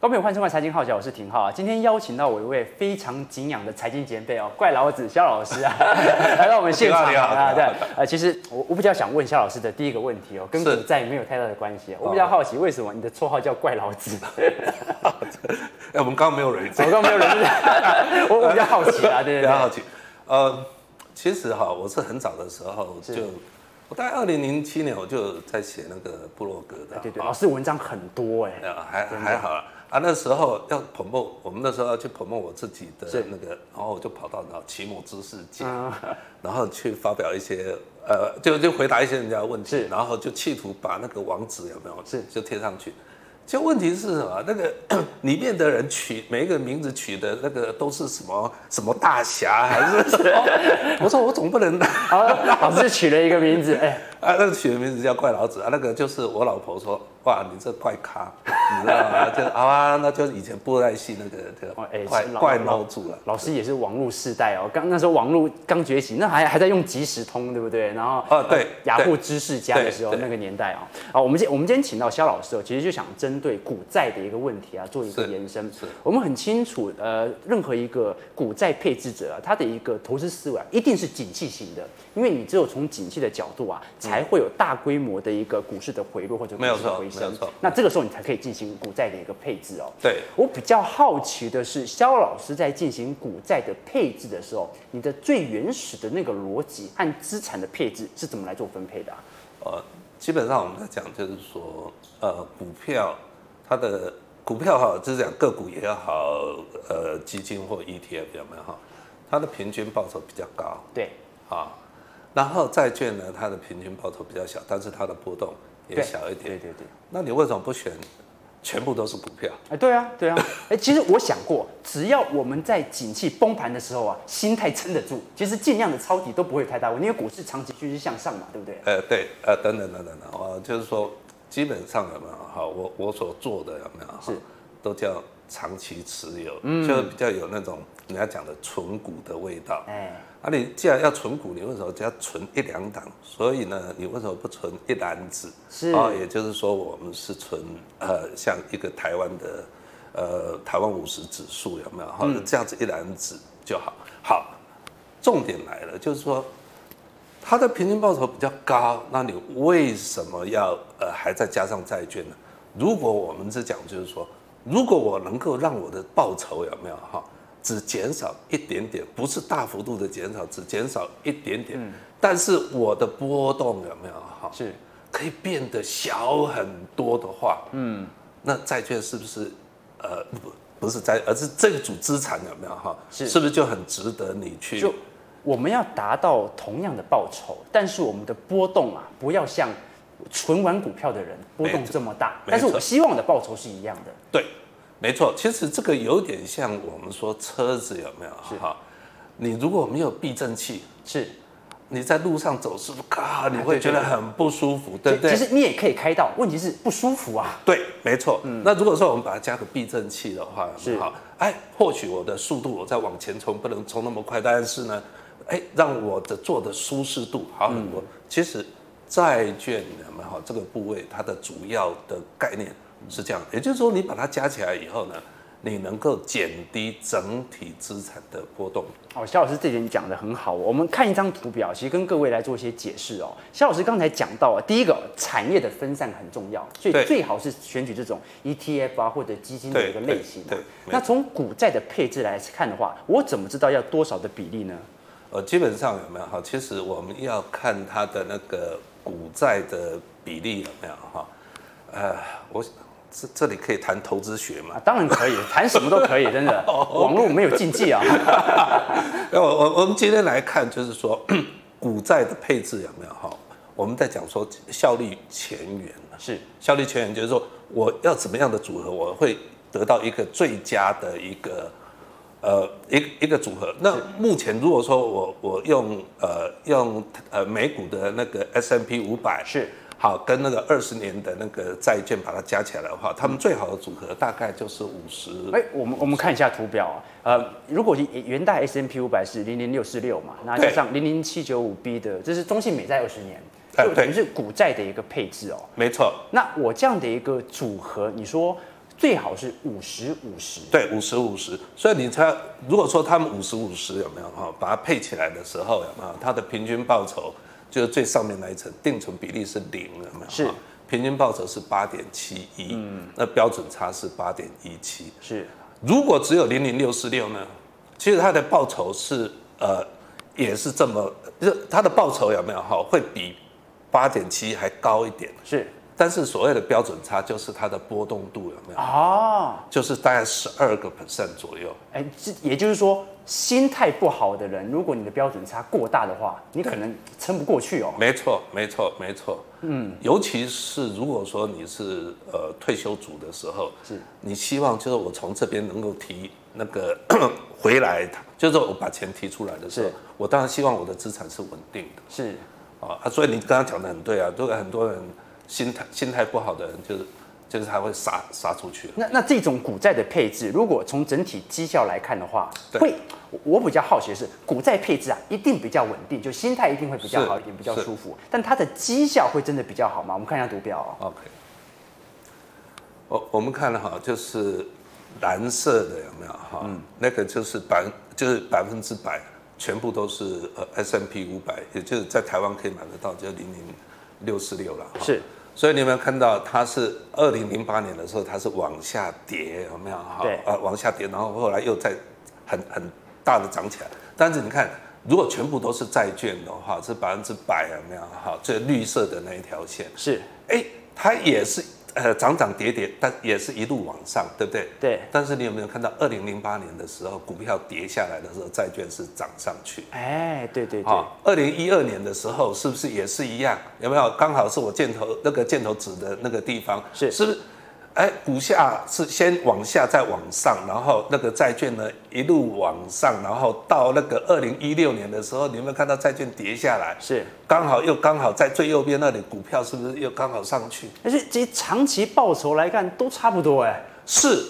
各位欢迎收看财经号角，我是廷浩啊。今天邀请到我一位非常敬仰的财经前辈哦，怪老子肖老师啊，来到我们现场啊。对，呃，其实我我比较想问肖老师的第一个问题哦，跟股债没有太大的关系。我比较好奇，为什么你的绰号叫怪老子？哎，我们刚刚没有人，我刚刚没有人，我我比较好奇啊，对对对，比较好奇。呃，其实哈，我是很早的时候就，我大概二零零七年我就在写那个部落格的。对对，老师文章很多哎，还还好啊。啊，那时候要 promote，我们那时候要去 promote 我自己的那个，然后我就跑到那奇摩知识界，然后去发表一些，呃，就就回答一些人家的问题，然后就企图把那个网址有没有，是就贴上去。就问题是什么？那个 里面的人取每一个名字取的那个都是什么什么大侠还是什么？我说我总不能啊，老师取了一个名字，哎，啊，那个取的名字叫怪老子啊，那个就是我老婆说。哇，你这怪咖，你知道吗？就好啊，那就是以前布袋戏那个这个怪怪猫住了。老师也是网络世代哦，刚那时候网络刚崛起，那还还在用即时通，对不对？然后哦对，雅虎知识家的时候那个年代啊。啊，我们今我们今天请到肖老师哦，其实就想针对股债的一个问题啊，做一个延伸。是，我们很清楚，呃，任何一个股债配置者啊，他的一个投资思维啊，一定是景气型的，因为你只有从景气的角度啊，才会有大规模的一个股市的回落或者股市的回。没有错，那这个时候你才可以进行股债的一个配置哦。对，我比较好奇的是，肖老师在进行股债的配置的时候，你的最原始的那个逻辑和资产的配置是怎么来做分配的啊？呃，基本上我们在讲就是说，呃，股票它的股票哈，就是讲个股也好，呃，基金或 ETF 有没有哈？它的平均报酬比较高。对，啊，然后债券呢，它的平均报酬比较小，但是它的波动。也小一点，对对对。那你为什么不选全部都是股票？哎，对啊，对啊。哎，其实我想过，只要我们在景气崩盘的时候啊，心态撑得住，其实尽量的抄底都不会太大问题，因为股市长期趋势向上嘛，对不对？呃，对，呃，等等等等等，啊，就是说，基本上有没有哈？我我所做的有没有？是，都叫长期持有，嗯，就比较有那种人家讲的存股的味道，哎。啊，你既然要存股，你为什么只要存一两档？所以呢，你为什么不存一篮子？是啊，也就是说，我们是存呃，像一个台湾的呃台湾五十指数有没有？好，这样子一篮子就好。好，重点来了，就是说它的平均报酬比较高，那你为什么要呃还再加上债券呢？如果我们是讲，就是说，如果我能够让我的报酬有没有哈？只减少一点点，不是大幅度的减少，只减少一点点。嗯，但是我的波动有没有哈？是，可以变得小很多的话，嗯，那债券是不是，呃，不，不是债，而是这个组资产有没有哈？是，是不是就很值得你去？就我们要达到同样的报酬，但是我们的波动啊，不要像存完股票的人波动这么大。但是我希望的报酬是一样的。对。没错，其实这个有点像我们说车子有没有？是哈，你如果没有避震器，是，你在路上走是不是咔，你会觉得很不舒服，对不对？其实你也可以开到，问题是不舒服啊。对，没错。嗯，那如果说我们把它加个避震器的话，是好，哎，或许我的速度我再往前冲，不能冲那么快，但是呢，哎，让我的坐的舒适度好很多。其实债券有没有哈？这个部位它的主要的概念。是这样，也就是说，你把它加起来以后呢，你能够减低整体资产的波动。哦，肖老师这点讲的很好。我们看一张图表，其实跟各位来做一些解释哦。肖老师刚才讲到啊，第一个产业的分散很重要，所以最好是选取这种 ETF 啊或者基金的一个类型。对。那从股债的配置来看的话，我怎么知道要多少的比例呢？呃，基本上有没有哈？其实我们要看它的那个股债的比例有没有哈？呃，我。这这里可以谈投资学吗？当然可以，谈什么都可以，真的。网络没有禁忌啊。我我我们今天来看，就是说 股债的配置有没有哈？我们在讲说效率前缘是效率前缘，就是说我要怎么样的组合，我会得到一个最佳的一个呃一一个组合。那目前如果说我我用呃用呃美股的那个 S M P 五百是。好，跟那个二十年的那个债券把它加起来的话，他们最好的组合大概就是五十。哎，我们我们看一下图表啊，呃，如果元代 S M P 五百是零零六四六嘛，那加上零零七九五 B 的，这是中信美债二十年，就等于是股债的一个配置哦。没错。那我这样的一个组合，你说最好是五十五十。对，五十五十。所以你猜，如果说他们五十五十有没有哈，把它配起来的时候有没有？它的平均报酬就是最上面那一层定存比例是零有没有？是。平均报酬是八点七一，嗯，那标准差是八点一七。是。如果只有零零六四六呢？其实它的报酬是呃，也是这么，就它的报酬有没有哈？会比八点七还高一点。是。但是所谓的标准差就是它的波动度有没有？哦，就是大概十二个 percent 左右。哎，这也就是说，心态不好的人，如果你的标准差过大的话，你可能撑不过去哦。没错，没错，没错。嗯，尤其是如果说你是呃退休族的时候，是你希望就是我从这边能够提那个 回来，就是我把钱提出来的时候，我当然希望我的资产是稳定的。是啊，所以你刚刚讲的很对啊，都有很多人。心态心态不好的人，就是就是他会杀杀出去。那那这种股债的配置，如果从整体绩效来看的话，对会我比较好奇的是，股债配置啊，一定比较稳定，就心态一定会比较好一点，比较舒服。但它的绩效会真的比较好吗？我们看一下图表哦。OK，我我们看了哈，就是蓝色的有没有哈？嗯，那个就是百就是百分之百，全部都是呃 S M P 五百，也就是在台湾可以买得到，就零零六四六了。是。所以你有没有看到，它是二零零八年的时候，它是往下跌，有没有？哈，对，啊，往下跌，然后后来又在很很大的涨起来。但是你看，如果全部都是债券的话，是百分之百，有没有？哈，最绿色的那一条线是，哎，它也是。呃，涨涨跌跌，但也是一路往上，对不对？对。但是你有没有看到，二零零八年的时候，股票跌下来的时候，债券是涨上去？哎，对对对。二零一二年的时候，是不是也是一样？有没有？刚好是我箭头那个箭头指的那个地方，是是不是？哎，股价是先往下再往上，然后那个债券呢一路往上，然后到那个二零一六年的时候，你有没有看到债券跌下来？是，刚好又刚好在最右边那里，股票是不是又刚好上去？而且这些长期报酬来看都差不多哎。是，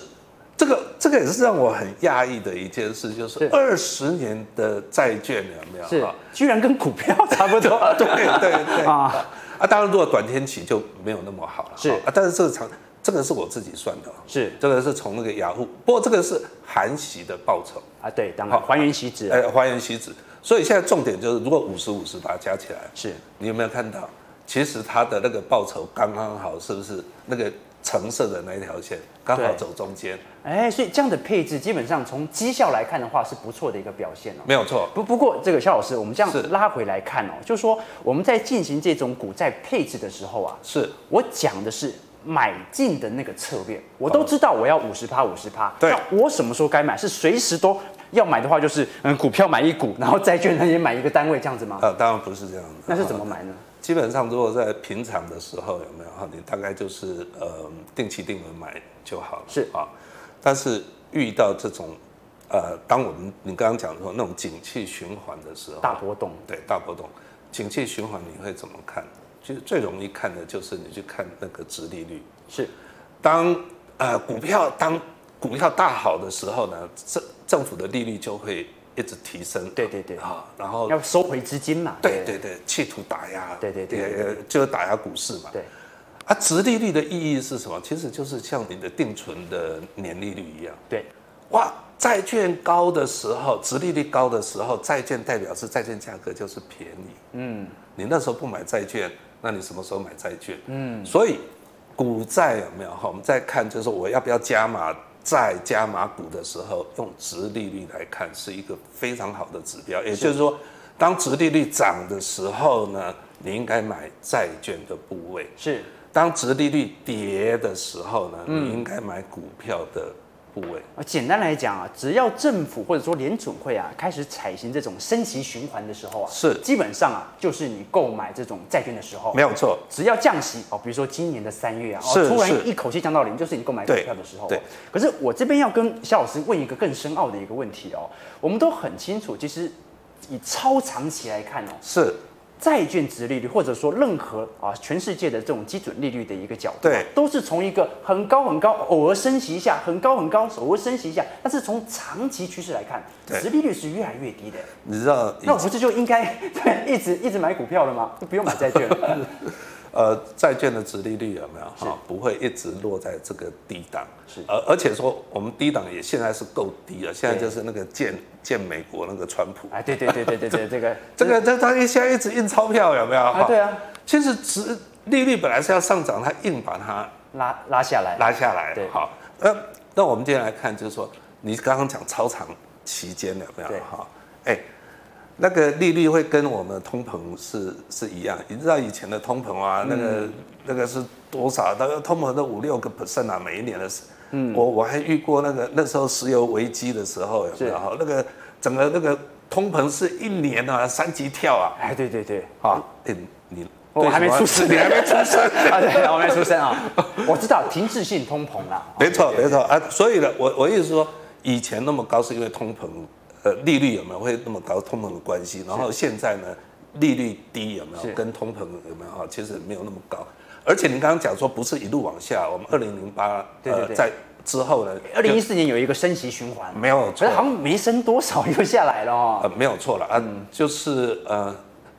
这个这个也是让我很讶异的一件事，就是二十年的债券有没有？是，居然跟股票差不多。对对对啊啊！当然，如果短天期就没有那么好了。是啊，但是这个长。这个是我自己算的，是。这个是从那个雅虎，不过这个是含息的报酬。啊，对，当然还原息值，哎，还原息值，所以现在重点就是，如果五十五十把它加起来，是。你有没有看到？其实它的那个报酬刚刚好，是不是那个橙色的那一条线刚好走中间？哎，所以这样的配置基本上从绩效来看的话，是不错的一个表现哦。没有错，不不过这个肖老师，我们这样拉回来看哦，就是说我们在进行这种股债配置的时候啊，是。我讲的是。买进的那个策略，我都知道我要五十趴五十趴。对，那我什么时候该买？是随时都要买的话，就是嗯，股票买一股，然后债券呢也买一个单位这样子吗？呃，当然不是这样的。那是怎么买呢？基本上，如果在平常的时候有没有哈？你大概就是呃定期定额买就好了。是啊，但是遇到这种呃，当我们你刚刚讲说那种景气循环的时候，大波动，对，大波动，景气循环你会怎么看？其实最容易看的就是你去看那个殖利率，是，当呃股票当股票大好的时候呢，政政府的利率就会一直提升，对对对，啊，然后要收回资金嘛，对对。对，企图打压，对对对，就是打压股市嘛，对，啊，殖利率的意义是什么？其实就是像你的定存的年利率一样，对，哇，债券高的时候，殖利率高的时候，债券代表是债券价格就是便宜，嗯，你那时候不买债券。那你什么时候买债券？嗯，所以股债有没有哈？我们再看，就是我要不要加码债、加码股的时候，用殖利率来看是一个非常好的指标。也就是说，当殖利率涨的时候呢，你应该买债券的部位；是当殖利率跌的时候呢，你应该买股票的。部位啊，简单来讲啊，只要政府或者说联准会啊开始采行这种升息循环的时候啊，是基本上啊就是你购买这种债券的时候，没有错。只要降息哦，比如说今年的三月啊，是突然一口气降到零，就是你购买股票的时候。对。可是我这边要跟肖老师问一个更深奥的一个问题哦，我们都很清楚，其实以超长期来看哦，是。债券值利率，或者说任何啊全世界的这种基准利率的一个角度，对，都是从一个很高很高，偶尔升息一下，很高很高，偶尔升息一下。但是从长期趋势来看，值利率是越来越低的。你知道？那我不是就应该对 一直一直买股票了吗？就不用买债券了。呃，债券的殖利率有没有哈？不会一直落在这个低档，是。而而且说我们低档也现在是够低了，现在就是那个建建美国那个川普。哎，对对对对对对，这个这个这他现在一直印钞票有没有？啊，对啊。其实殖利率本来是要上涨，他硬把它拉拉下来，拉下来。对，好。呃，那我们接下来看，就是说你刚刚讲超长期间有没有？对，哈，哎。那个利率会跟我们的通膨是是一样，你知道以前的通膨啊，那个、嗯、那个是多少？那个通膨都五六个 percent 啊，每一年的是。嗯，我我还遇过那个那时候石油危机的时候，有没有？哈，那个整个那个通膨是一年啊三级跳啊。哎，对对对，啊，哎你我还没出生，你还没出生 啊？对，我还没出生啊。我知道停滞性通膨啦。没错没错啊，所以呢，我我意思是说，以前那么高是因为通膨。呃，利率有没有会那么高？通膨的关系，然后现在呢，利率低有没有跟通膨有没有哈？其实没有那么高，而且您刚刚讲说不是一路往下，我们二零零八呃在之后呢，二零一四年有一个升息循环，没有错，好像没升多少又下来了哦。呃，没有错了啊，就是呃，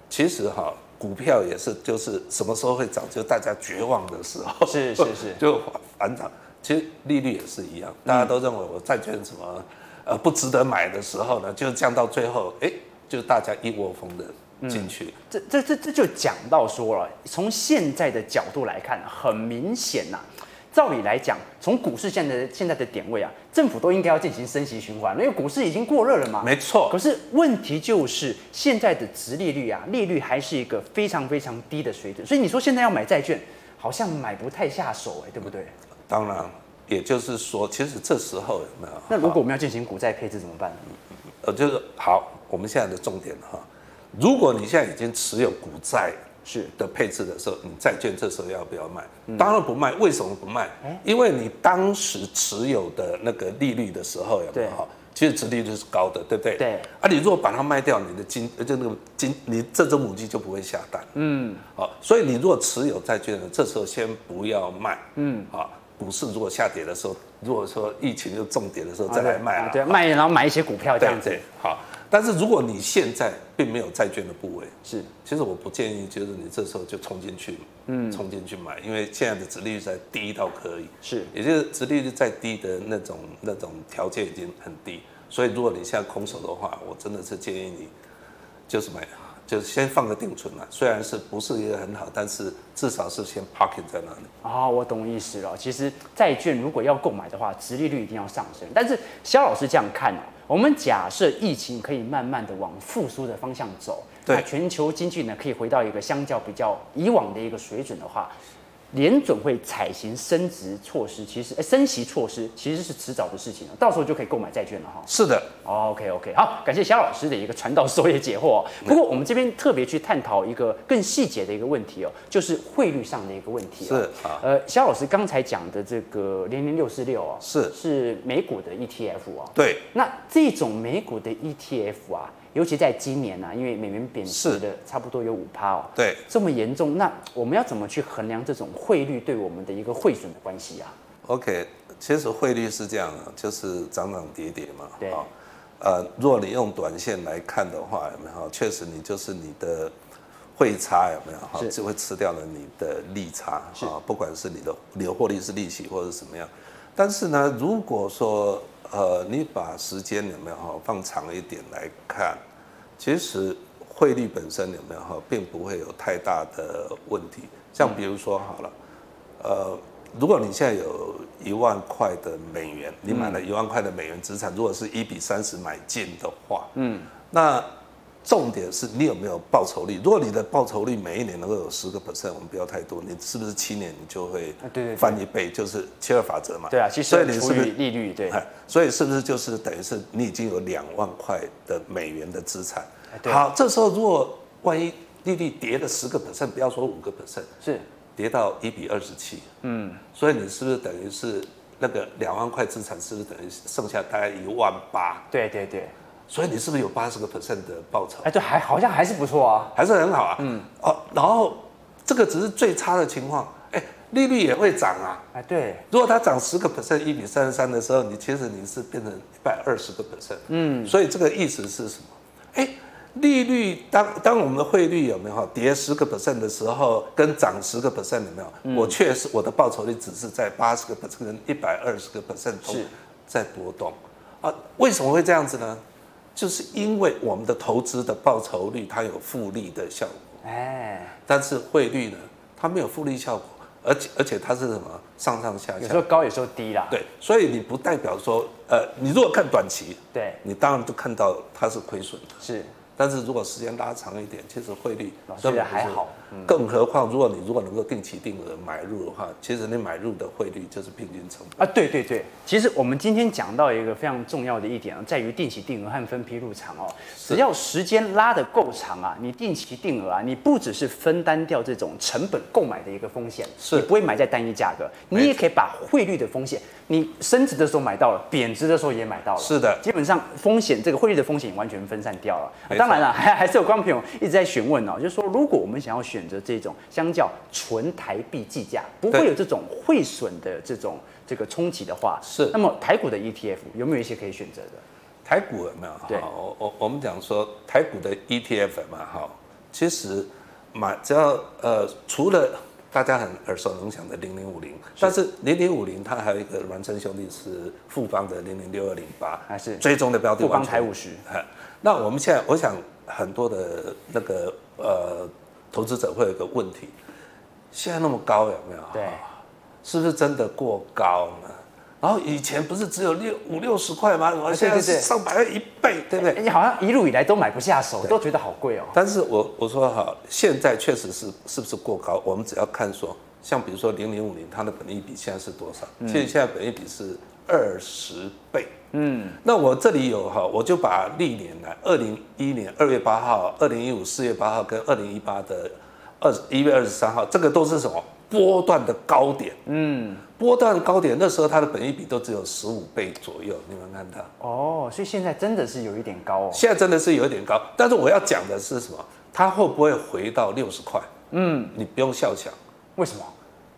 其实哈，股票也是就是什么时候会涨，就大家绝望的时候，是是是，就反涨。其实利率也是一样，大家都认为我债券什么。呃，不值得买的时候呢，就降到最后，哎，就大家一窝蜂的进去。嗯、这这这这就讲到说了，从现在的角度来看，很明显呐、啊，照理来讲，从股市现在的现在的点位啊，政府都应该要进行升息循环，因为股市已经过热了嘛。没错。可是问题就是现在的殖利率啊，利率还是一个非常非常低的水准，所以你说现在要买债券，好像买不太下手，哎，对不对？当然。也就是说，其实这时候有没有？那如果我们要进行股债配置怎么办呢？呃，就是好，我们现在的重点哈，如果你现在已经持有股债是的配置的时候，你债券这时候要不要卖？当然不卖。为什么不卖？因为你当时持有的那个利率的时候有没有哈？其实殖利率是高的，对不对？对。啊，你如果把它卖掉，你的金就那个金，你这只母鸡就不会下蛋。嗯。好，所以你如果持有债券呢，这时候先不要卖。嗯。好。股市如果下跌的时候，如果说疫情又重跌的时候再来卖啊，对，卖然后买一些股票这样。子。好，但是如果你现在并没有债券的部位，是，其实我不建议，就是你这时候就冲进去，嗯，冲进去买，因为现在的殖利率在低到可以，是，也就是殖利率再低的那种那种条件已经很低，所以如果你现在空手的话，我真的是建议你就是买。就是先放个定存嘛，虽然是不是一个很好，但是至少是先 parking 在那里。啊、哦，我懂意思了。其实债券如果要购买的话，殖利率一定要上升。但是肖老师这样看哦，我们假设疫情可以慢慢的往复苏的方向走，那，全球经济呢可以回到一个相较比较以往的一个水准的话。联准会采行升值措施，其实，哎，升息措施其实是迟早的事情，到时候就可以购买债券了哈。是的，OK OK，好，感谢肖老师的一个传道授业解惑。不过我们这边特别去探讨一个更细节的一个问题哦，就是汇率上的一个问题。是啊，呃，肖老师刚才讲的这个零零六四六啊，是是美股的 ETF 啊。对，那这种美股的 ETF 啊。尤其在今年呢、啊，因为美元贬值的差不多有五趴哦，对，这么严重，那我们要怎么去衡量这种汇率对我们的一个汇损的关系啊？OK，其实汇率是这样的，就是涨涨跌跌嘛。对，呃，如果你用短线来看的话，有没有？确实，你就是你的汇差有没有？哈，就会吃掉了你的利差啊，不管是你的你的获利是利息或者什么样。但是呢，如果说呃，你把时间有没有哈放长一点来看，其实汇率本身有没有哈，并不会有太大的问题。像比如说好了，呃，如果你现在有一万块的美元，你买了一万块的美元资产，如果是一比三十买进的话，嗯，那。重点是你有没有报酬率？如果你的报酬率每一年能够有十个 percent，我们不要太多，你是不是七年你就会翻一倍？就是七二法则嘛。对啊，其实所以你是不是利率对？所以是不是就是等于是你已经有两万块的美元的资产？好，这时候如果万一利率跌了十个 percent，不要说五个 percent，是跌到一比二十七，嗯，所以你是不是等于是那个两万块资产是不是等于剩下大概一万八？对对对。所以你是不是有八十个 percent 的报酬？哎，对，还好像还是不错啊，还是很好啊。嗯，哦，然后这个只是最差的情况，哎，利率也会涨啊。哎，对，如果它涨十个 percent，一比三十三的时候，你其实你是变成一百二十个 percent。嗯，所以这个意思是什么？哎，利率当当我们的汇率有没有跌十个 percent 的时候，跟涨十个 percent 有没有？嗯、我确实我的报酬率只是在八十个 percent 跟一百二十个 percent 中在波动啊？为什么会这样子呢？就是因为我们的投资的报酬率它有复利的效果，哎，但是汇率呢，它没有复利效果。而且而且它是什么上上下下，有时候高有时候低啦。对，所以你不代表说，呃，你如果看短期，对，你当然就看到它是亏损的。是。但是如果时间拉长一点，其实汇率老师还好。更何况，如果你如果能够定期定额买入的话，其实你买入的汇率就是平均成本啊。对对对，其实我们今天讲到一个非常重要的一点啊，在于定期定额和分批入场哦。只要时间拉得够长啊，你定期定额啊，你不只是分担掉这种成本购买的一个风险，是你不会买在单一价格，你也可以把汇率的风险，你升值的时候买到了，贬值的时候也买到了。是的，基本上风险这个汇率的风险完全分散掉了。当然了，还还是有观众朋友一直在询问哦，就是说如果我们想要选择这种。相较纯台币计价，不会有这种汇损的这种这个冲击的话，是。那么台股的 ETF 有没有一些可以选择的？台股有没有？对，我我我们讲说台股的 ETF 嘛，哈，其实买只要呃，除了大家很耳熟能详的零零五零，但是零零五零它还有一个孪生兄弟是富邦的零零六二零八，还是追踪的标的。富邦台五十。那我们现在我想很多的那个呃。投资者会有一个问题，现在那么高有没有？对，是不是真的过高呢？然后以前不是只有六五六十块吗？我现在是上百一倍，对不对？你好像一路以来都买不下手，都觉得好贵哦。但是我我说好，现在确实是是不是过高？我们只要看说，像比如说零零五零，它的本益比现在是多少？其实现在本益比是二十倍。嗯，那我这里有哈，我就把历年来，二零一一年二月八号、二零一五四月八号跟二零一八的二一月二十三号，这个都是什么波段的高点？嗯，波段的高点，那时候它的本益比都只有十五倍左右，你们看到？哦，所以现在真的是有一点高哦。现在真的是有一点高，但是我要讲的是什么？它会不会回到六十块？嗯，你不用笑想，为什么？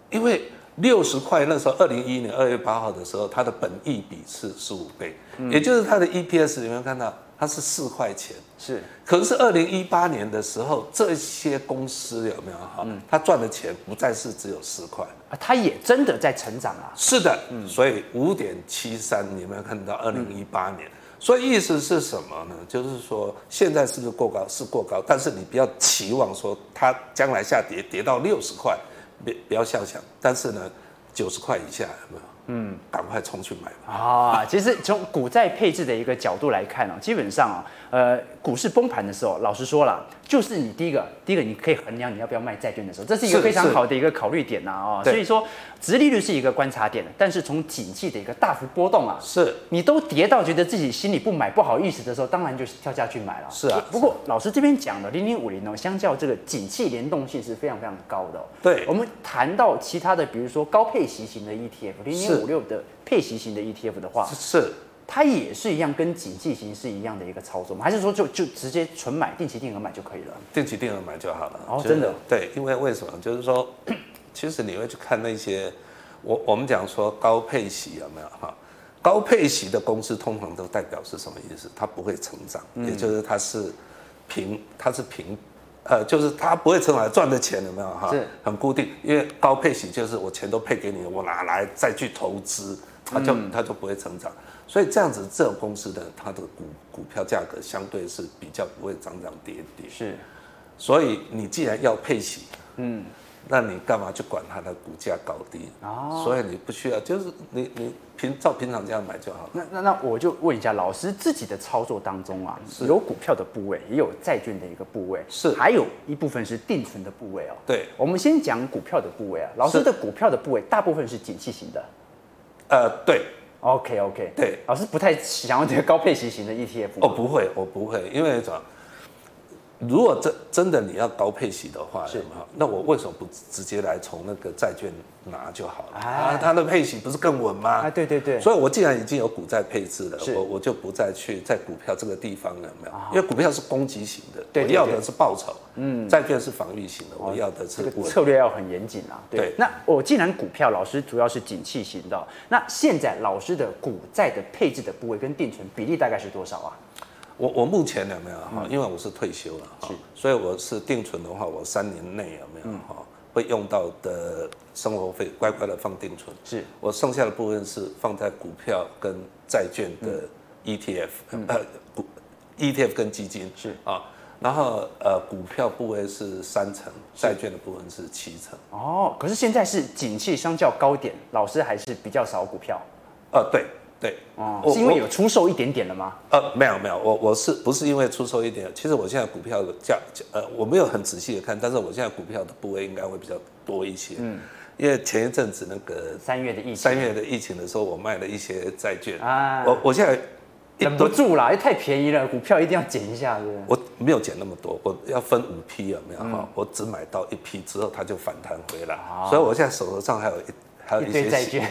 因为。六十块那时候，二零一一年二月八号的时候，它的本益比是十五倍，嗯、也就是它的 EPS 有没有看到？它是四块钱，是。可是二零一八年的时候，这些公司有没有哈？嗯、它赚的钱不再是只有四块啊，它也真的在成长啊。是的，嗯、所以五点七三，你有没有看到？二零一八年，嗯、所以意思是什么呢？就是说现在是不是过高？是过高，但是你不要期望说它将来下跌跌到六十块。别不要笑想，但是呢，九十块以下没有？嗯，赶快冲去买吧。啊，其实从股债配置的一个角度来看啊，基本上啊，呃，股市崩盘的时候，老实说了，就是你第一个，第一个你可以衡量你要不要卖债券的时候，这是一个非常好的一个考虑点呐啊。所以说，殖利率是一个观察点，但是从景气的一个大幅波动啊，是你都跌到觉得自己心里不买不好意思的时候，当然就是跳下去买了。是啊。不过老师这边讲的零零五零呢，相较这个景气联动性是非常非常高的。对。我们谈到其他的，比如说高配息型的 ETF，零零五六的。配息型的 ETF 的话，是它也是一样，跟景气型是一样的一个操作吗？还是说就就直接纯买定期定额买就可以了？定期定额买就好了。哦，真的？对，因为为什么？就是说，其实你会去看那些，我我们讲说高配息有没有哈？高配息的公司通常都代表是什么意思？它不会成长，嗯、也就是它是平，它是平，呃，就是它不会成长赚的钱有没有哈？是很固定，因为高配息就是我钱都配给你，我拿来再去投资。它就它就不会成长，所以这样子这种公司的它的股股票价格相对是比较不会涨涨跌跌。是，所以你既然要配息，嗯，那你干嘛去管它的股价高低？哦，所以你不需要，就是你你平照平常这样买就好了。那那那我就问一下老师自己的操作当中啊，是有股票的部位，也有债券的一个部位，是，还有一部分是定存的部位哦。对，我们先讲股票的部位啊，老师的股票的部位大部分是景气型的。呃，对，OK OK，对，老师不太想要这个高配息型的 ETF。哦，不会，我不会，因为什么？如果真真的你要高配息的话，是吗？那我为什么不直接来从那个债券拿就好了？啊，它的配息不是更稳吗？啊，对对对。所以我既然已经有股债配置了，我我就不再去在股票这个地方了，没有？因为股票是攻击型的，我要的是报酬。嗯，债券是防御型的，我要的是策略要很严谨啊。对。那我既然股票老师主要是景气型的，那现在老师的股债的配置的部位跟定存比例大概是多少啊？我我目前有没有哈？因为我是退休了哈，所以我是定存的话，我三年内有没有哈会用到的生活费，乖乖的放定存。是我剩下的部分是放在股票跟债券的 ETF，呃股 ETF 跟基金是啊，然后呃股票部位是三成，债券的部分是七成。哦，可是现在是景气相较高点，老师还是比较少股票。呃，对。对，哦，是因为有出售一点点了吗？呃，没有没有，我我是不是因为出售一点？其实我现在股票的价，呃，我没有很仔细的看，但是我现在股票的部位应该会比较多一些。嗯，因为前一阵子那个三月的疫情，三月的疫情的时候，我卖了一些债券啊。我我现在忍不住啦，因为太便宜了，股票一定要减一下，是？我没有减那么多，我要分五批有没有哈？我只买到一批之后，它就反弹回来，所以我现在手头上还有一。还有一些债券、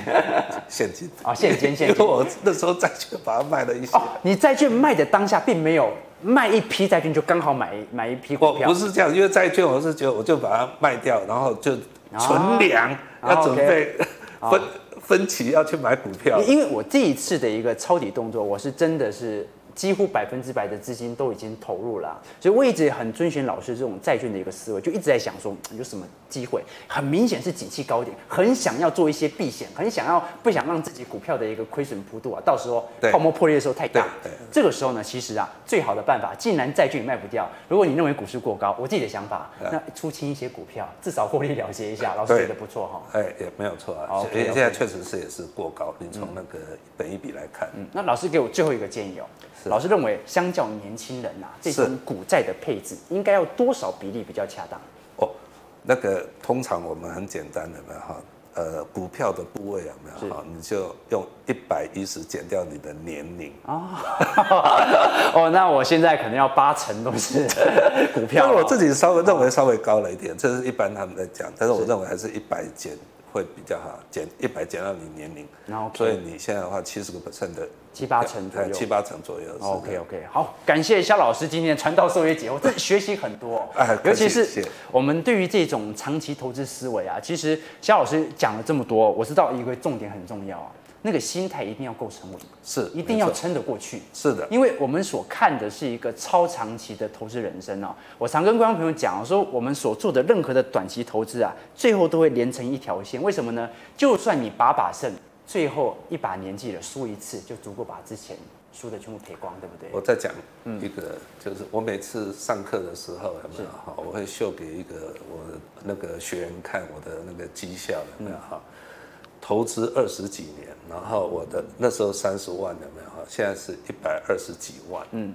现金啊，现金现金。因为我那时候债券把它卖了一些。哦，你债券卖的当下并没有卖一批债券，就刚好买买一批股票。不是这样，因为债券我是觉得我就把它卖掉，然后就存粮，要准备 分分期要去买股票。因为我这一次的一个抄底动作，我是真的是。几乎百分之百的资金都已经投入了，所以我一直很遵循老师这种债券的一个思维，就一直在想说有什么机会。很明显是景气高点，很想要做一些避险，很想要不想让自己股票的一个亏损幅度啊，到时候泡沫破裂的时候太大。这个时候呢，其实啊，最好的办法，既然债券也卖不掉，如果你认为股市过高，我自己的想法，那出清一些股票，至少获利了结一下。老师觉得不错哈。哎，也没有错啊。Okay, okay. 现在确实是也是过高，你从那个本一比来看。嗯，那老师给我最后一个建议哦。老师认为，相较年轻人呐、啊，这种股债的配置应该要多少比例比较恰当？哦，那个通常我们很简单的嘛哈，呃，股票的部位有没有哈？你就用一百一十减掉你的年龄啊。哦，那我现在可能要八成都是 股票。那我自己稍微认为稍微高了一点，这是一般他们在讲，但是我认为还是一百减会比较好，减一百减到你年龄，所以你现在的话七十个 percent 的。七八成左右，七八成左右。OK OK，好，感谢肖老师今天传道授业解惑，这学习很多，哎尤其是我们对于这种长期投资思维啊，其实肖老师讲了这么多，我知道一个重点很重要啊，那个心态一定要够沉稳，是，一定要撑得过去。是的，因为我们所看的是一个超长期的投资人生哦。我常跟观众朋友讲说，我们所做的任何的短期投资啊，最后都会连成一条线。为什么呢？就算你把把胜。最后一把年纪了，输一次就足够把之前输的全部赔光，对不对？我再讲一个，就是我每次上课的时候，有没有哈？我会秀给一个我那个学员看我的那个绩效，有没有哈？投资二十几年，然后我的那时候三十万，有没有哈？现在是一百二十几万，嗯，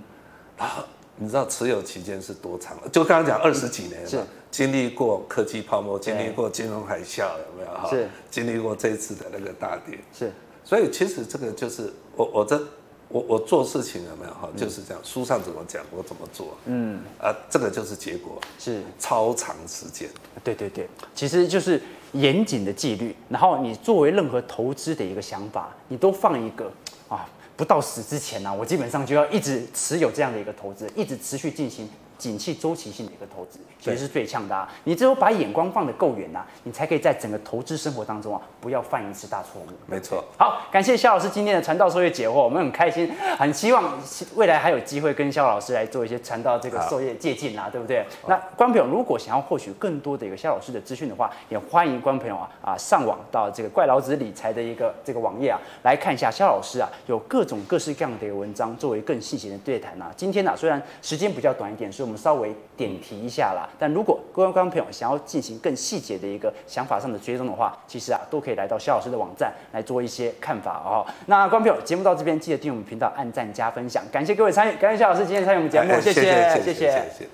然后你知道持有期间是多长？就刚刚讲二十几年，是经历过科技泡沫，经历过金融海啸，有没有哈？是经历过这次的那个大跌，是。所以其实这个就是我我这我我做事情有没有哈？就是这样，书上怎么讲我怎么做，嗯啊，这个就是结果，是超长时间。对对对，其实就是严谨的纪律，然后你作为任何投资的一个想法，你都放一个啊。不到死之前呢、我基本上就要一直持有这样的一个投资，一直持续进行景气周期性的一个投资，其实是最强的、啊。你只有把眼光放得够远呐，你才可以在整个投资生活当中啊，不要犯一次大错误。没错。好，感谢肖老师今天的传道授业解惑，我们很开心，很希望未来还有机会跟肖老师来做一些传道这个授业借鉴啊，对不对？那观众朋友如果想要获取更多的一个肖老师的资讯的话，也欢迎观众朋友啊啊上网到这个怪老子理财的一个这个网页啊，来看一下肖老师啊有各种各式各样的一个文章，作为更细节的对谈啊。今天呢、啊、虽然时间比较短一点，所以我们稍微点题一下啦。但如果各位观众朋友想要进行更细节的一个想法上的追踪的话，其实啊都可以来到肖老师的网站来做一些看法哦。那观众朋友，节目到这边记得订阅我们频道、按赞加分享，感谢各位参与，感谢肖老师今天参与我们节目，谢谢谢谢。